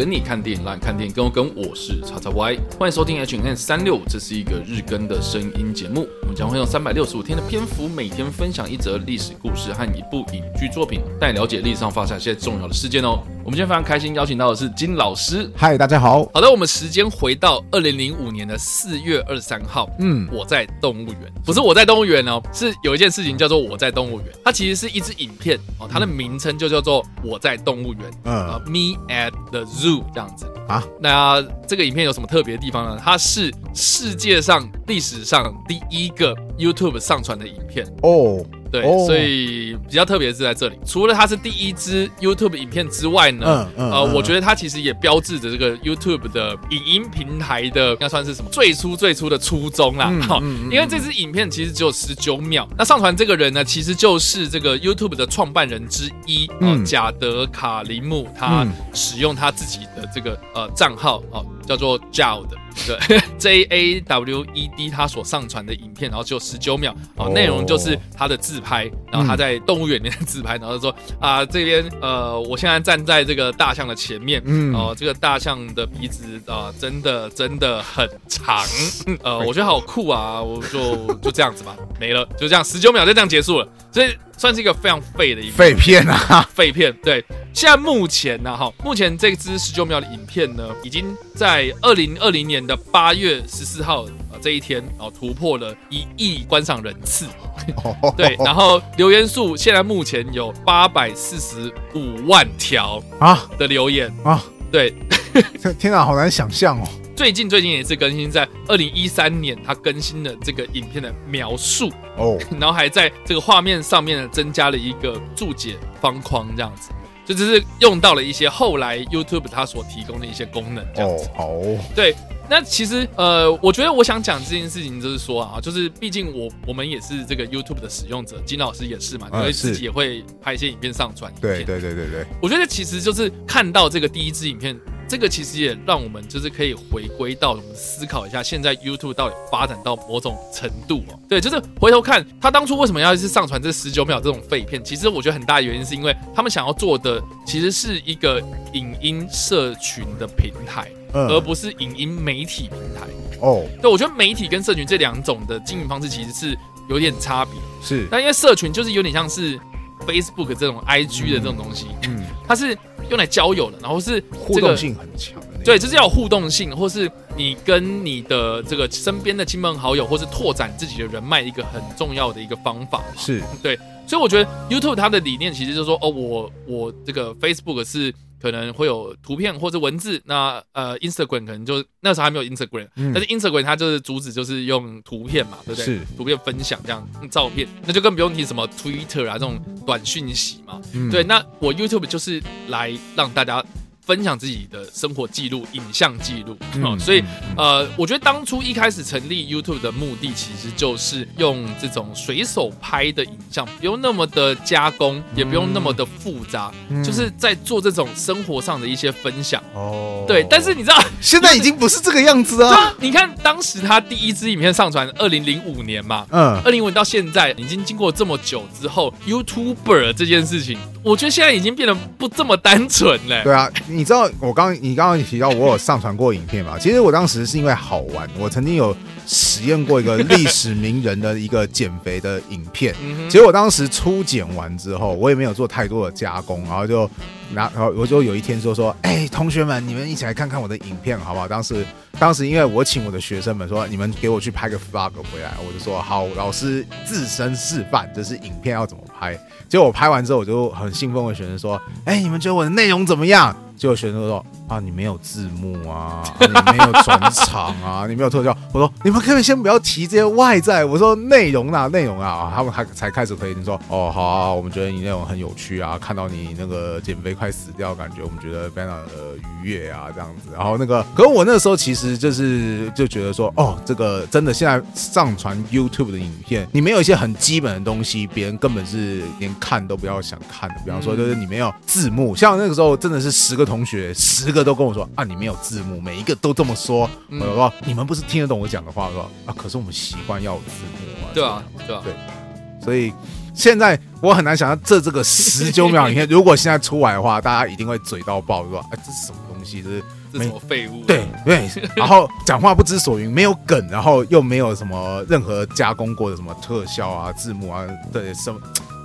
等你看电影，让你看电影跟我跟。我是叉叉 Y，欢迎收听 H N 三六，这是一个日更的声音节目。我们将会用三百六十五天的篇幅，每天分享一则历史故事和一部影剧作品，带你了解历史上发生一些重要的事件哦。我们今天非常开心邀请到的是金老师。嗨，大家好。好的，我们时间回到二零零五年的四月二十三号。嗯，我在动物园，不是我在动物园哦，是有一件事情叫做我在动物园。它其实是一支影片哦，它的名称就叫做我在动物园。嗯，Me at the Zoo 这样子啊。那这个影片有什么特别的地方呢？它是世界上历史上第一个 YouTube 上传的影片哦。对，哦、所以比较特别是在这里，除了它是第一支 YouTube 影片之外呢，嗯嗯、呃，我觉得它其实也标志着这个 YouTube 的影音平台的应该算是什么最初最初的初衷啦。好、嗯，嗯、因为这支影片其实只有十九秒，那上传这个人呢，其实就是这个 YouTube 的创办人之一，呃、贾德卡林木，他使用他自己的这个呃账号哦。叫做 Jawed 对，J A W E D，他所上传的影片，然后只有十九秒，哦，内容就是他的自拍，然后他在动物园里面自拍，然后说啊，这边呃，我现在站在这个大象的前面，嗯，哦，这个大象的鼻子啊，真的真的很长，呃，我觉得好酷啊，我就 就这样子吧，没了，就这样，十九秒就这样结束了，所以算是一个非常废的一个废片啊，废片，对。现在目前呢，哈，目前这支十九秒的影片呢，已经在二零二零年的八月十四号啊这一天，然后突破了一亿观赏人次，对，然后留言数现在目前有八百四十五万条啊？的留言。啊，对，天哪，好难想象哦。最近最近也是更新在二零一三年，他更新了这个影片的描述哦，然后还在这个画面上面呢增加了一个注解方框这样子。就只是用到了一些后来 YouTube 它所提供的一些功能这样子。哦，对，那其实呃，我觉得我想讲这件事情，就是说啊，就是毕竟我我们也是这个 YouTube 的使用者，金老师也是嘛，因为自己也会拍一些影片上传。对对对对对，我觉得其实就是看到这个第一支影片。这个其实也让我们就是可以回归到我们思考一下，现在 YouTube 到底发展到某种程度哦。对，就是回头看他当初为什么要是上传这十九秒这种废片，其实我觉得很大的原因是因为他们想要做的其实是一个影音社群的平台，而不是影音媒体平台。哦，对，我觉得媒体跟社群这两种的经营方式其实是有点差别。是，但因为社群就是有点像是 Facebook 这种 IG 的这种东西，嗯，它是。用来交友的，然后是、这个、互动性很强的，对，就是要有互动性，或是你跟你的这个身边的亲朋好友，或是拓展自己的人脉一个很重要的一个方法，是对，所以我觉得 YouTube 它的理念其实就是说，哦，我我这个 Facebook 是。可能会有图片或者文字，那呃，Instagram 可能就那时候还没有 Instagram，嗯，但是 Instagram 它就是主旨就是用图片嘛，对不对？是图片分享这样照片，那就更不用提什么 Twitter 啊这种短讯息嘛，嗯，对。那我 YouTube 就是来让大家。分享自己的生活记录、影像记录，嗯，所以呃，我觉得当初一开始成立 YouTube 的目的，其实就是用这种随手拍的影像，不用那么的加工，也不用那么的复杂，就是在做这种生活上的一些分享。哦，对，但是你知道，现在已经不是这个样子啊！你看当时他第一支影片上传，二零零五年嘛，嗯，二零零五年到现在已经经过这么久之后，YouTuber 这件事情，我觉得现在已经变得不这么单纯了。对啊。你知道我刚你刚刚提到我有上传过影片嘛？其实我当时是因为好玩，我曾经有实验过一个历史名人的一个减肥的影片。结果我当时初剪完之后，我也没有做太多的加工，然后就然后我就有一天说说，哎，同学们，你们一起来看看我的影片好不好？当时当时因为我请我的学生们说，你们给我去拍个 vlog 回来，我就说好，老师自身示范，这是影片要怎么拍。结果我拍完之后，我就很兴奋问学生说，哎，你们觉得我的内容怎么样？结果学生说。啊，你没有字幕啊，啊你没有转场啊，你没有特效。我说你们可以先不要提这些外在，我说内容啊，内容啊，他们还才开始推你说哦，好啊，我们觉得你内容很有趣啊，看到你那个减肥快死掉，感觉我们觉得非常的愉悦啊，这样子。然后那个，可是我那个时候其实就是就觉得说，哦，这个真的现在上传 YouTube 的影片，你没有一些很基本的东西，别人根本是连看都不要想看的。比方说，就是你没有字幕，像那个时候真的是十个同学，十个。都跟我说啊，你没有字幕，每一个都这么说。嗯、我说你们不是听得懂我讲的话，是吧？啊，可是我们习惯要有字幕啊。对啊，对啊，对。所以现在我很难想象这这个十九秒影片，如果现在出来的话，大家一定会嘴到爆，是吧？哎，这是什么东东西，这是这什么废物？对对，然后讲话不知所云，没有梗，然后又没有什么任何加工过的什么特效啊、字幕啊，对什么，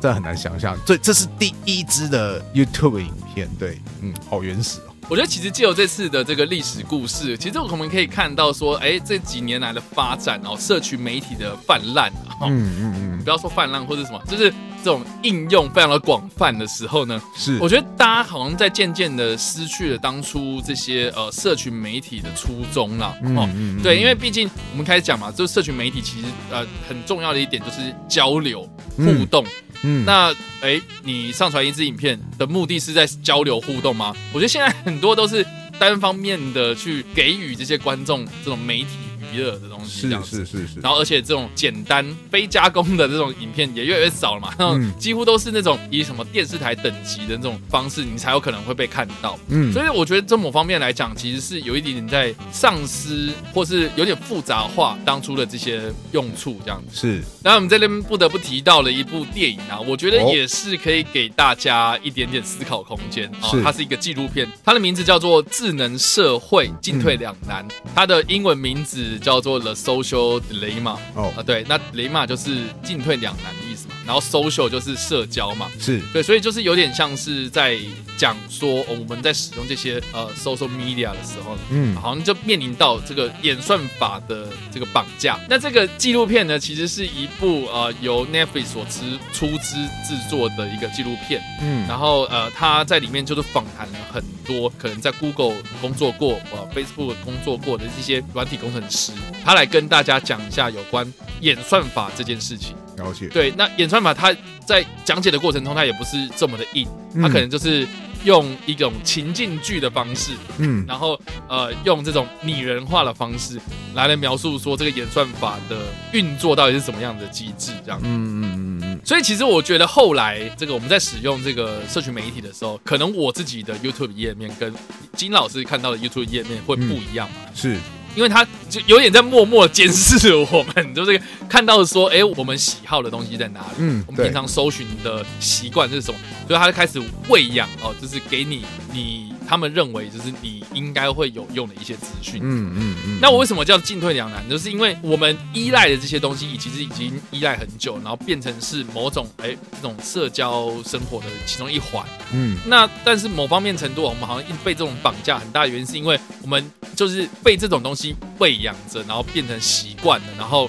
这很难想象。所以这是第一支的 YouTube 影片，对，嗯，好原始哦。我觉得其实借由这次的这个历史故事，其实我们可以看到说，哎，这几年来的发展哦，社群媒体的泛滥，嗯嗯嗯，不要说泛滥或者什么，就是这种应用非常的广泛的时候呢，是，我觉得大家好像在渐渐的失去了当初这些呃社群媒体的初衷了，哦，对，因为毕竟我们开始讲嘛，就是社群媒体其实呃很重要的一点就是交流互动。嗯，那哎、你上传一支影片的目的是在交流互动吗？我觉得现在很多都是单方面的去给予这些观众这种媒体娱乐的东西，这样子是是是是。然后而且这种简单非加工的这种影片也越来越少了嘛，然后几乎都是那种以什么电视台等级的那种方式，你才有可能会被看到。嗯，所以我觉得这某方面来讲，其实是有一点点在丧失，或是有点复杂化当初的这些用处，这样子是。那我们在这边不得不提到了一部电影啊，我觉得也是可以给大家一点点思考空间啊。它是一个纪录片，它的名字叫做《智能社会进退两难》，它的英文名字。叫做 The Social Dilemma 哦啊，对，那 Dilemma 就是进退两难的意思嘛，然后 social 就是社交嘛，是对，所以就是有点像是在讲说，哦，我们在使用这些呃 social media 的时候，嗯，好像就面临到这个演算法的这个绑架。那这个纪录片呢，其实是一部呃由 Netflix 所支出资制作的一个纪录片，嗯，然后呃他在里面就是访谈了很多可能在 Google 工作过、呃 Facebook 工作过的这些软体工程师。他来跟大家讲一下有关演算法这件事情。了解。对，那演算法它在讲解的过程中，它也不是这么的硬，它可能就是用一种情境剧的方式，嗯，然后呃，用这种拟人化的方式来来描述说这个演算法的运作到底是怎么样的机制，这样。嗯嗯嗯嗯。所以其实我觉得后来这个我们在使用这个社群媒体的时候，可能我自己的 YouTube 页面跟金老师看到的 YouTube 页面会不一样嘛？是。因为他就有点在默默监视我们，就是看到说，哎，我们喜好的东西在哪里？嗯，我们平常搜寻的习惯是什么？所以他就开始喂养哦，就是给你你他们认为就是你应该会有用的一些资讯。嗯嗯嗯。那我为什么叫进退两难？就是因为我们依赖的这些东西，其实已经依赖很久，然后变成是某种哎这种社交生活的其中一环。嗯。那但是某方面程度，我们好像一被这种绑架，很大的原因是因为我们就是被这种东西。喂养着，然后变成习惯了，然后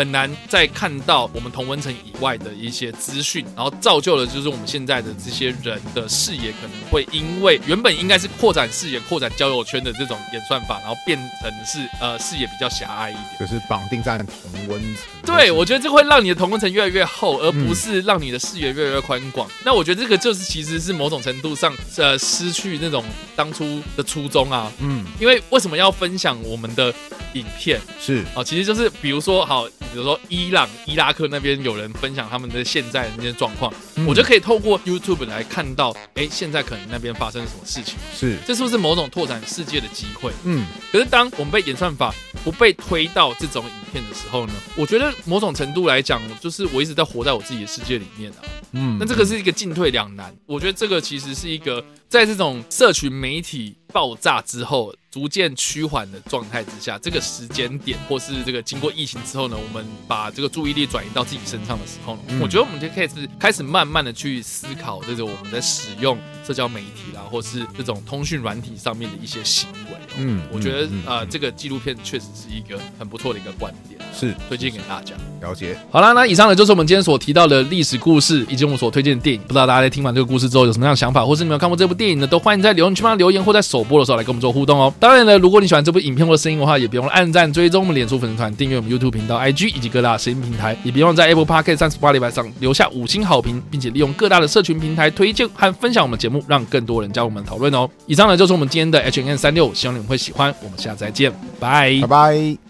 很难再看到我们同温层以外的一些资讯，然后造就了就是我们现在的这些人的视野可能会因为原本应该是扩展视野、扩展交友圈的这种演算法，然后变成是呃视野比较狭隘一点，就是绑定在同温层。对，我觉得这会让你的同温层越来越厚，而不是让你的视野越来越宽广。嗯、那我觉得这个就是其实是某种程度上呃失去那种当初的初衷啊。嗯，因为为什么要分享我们的影片？是哦，其实就是比如说好。比如说伊朗、伊拉克那边有人分享他们的现在的那些状况，嗯、我就可以透过 YouTube 来看到，哎，现在可能那边发生了什么事情？是，这是不是某种拓展世界的机会？嗯，可是当我们被演算法不被推到这种影片的时候呢？我觉得某种程度来讲，就是我一直在活在我自己的世界里面啊。嗯，那这个是一个进退两难。我觉得这个其实是一个在这种社群媒体爆炸之后。逐渐趋缓的状态之下，这个时间点，或是这个经过疫情之后呢，我们把这个注意力转移到自己身上的时候呢，嗯、我觉得我们就可以是开始慢慢的去思考这个我们在使用社交媒体啦，或是这种通讯软体上面的一些行为。嗯，我觉得呃，这个纪录片确实是一个很不错的一个观点，是推荐给大家了解。好啦，那以上呢就是我们今天所提到的历史故事，以及我们所推荐的电影。不知道大家在听完这个故事之后有什么样的想法，或是你们有看过这部电影呢？都欢迎在留言区帮留言，或在首播的时候来跟我们做互动哦。当然呢，如果你喜欢这部影片或声音的话，也别忘了按赞、追踪我们脸书粉丝团、订阅我们 YouTube 频道、IG 以及各大声音平台，也别忘在 Apple Podcast 三十八礼拜上留下五星好评，并且利用各大的社群平台推荐和分享我们节目，让更多人加入我们讨论哦。以上呢就是我们今天的 H&M 365，希望你们会喜欢。我们下次再见，拜拜拜。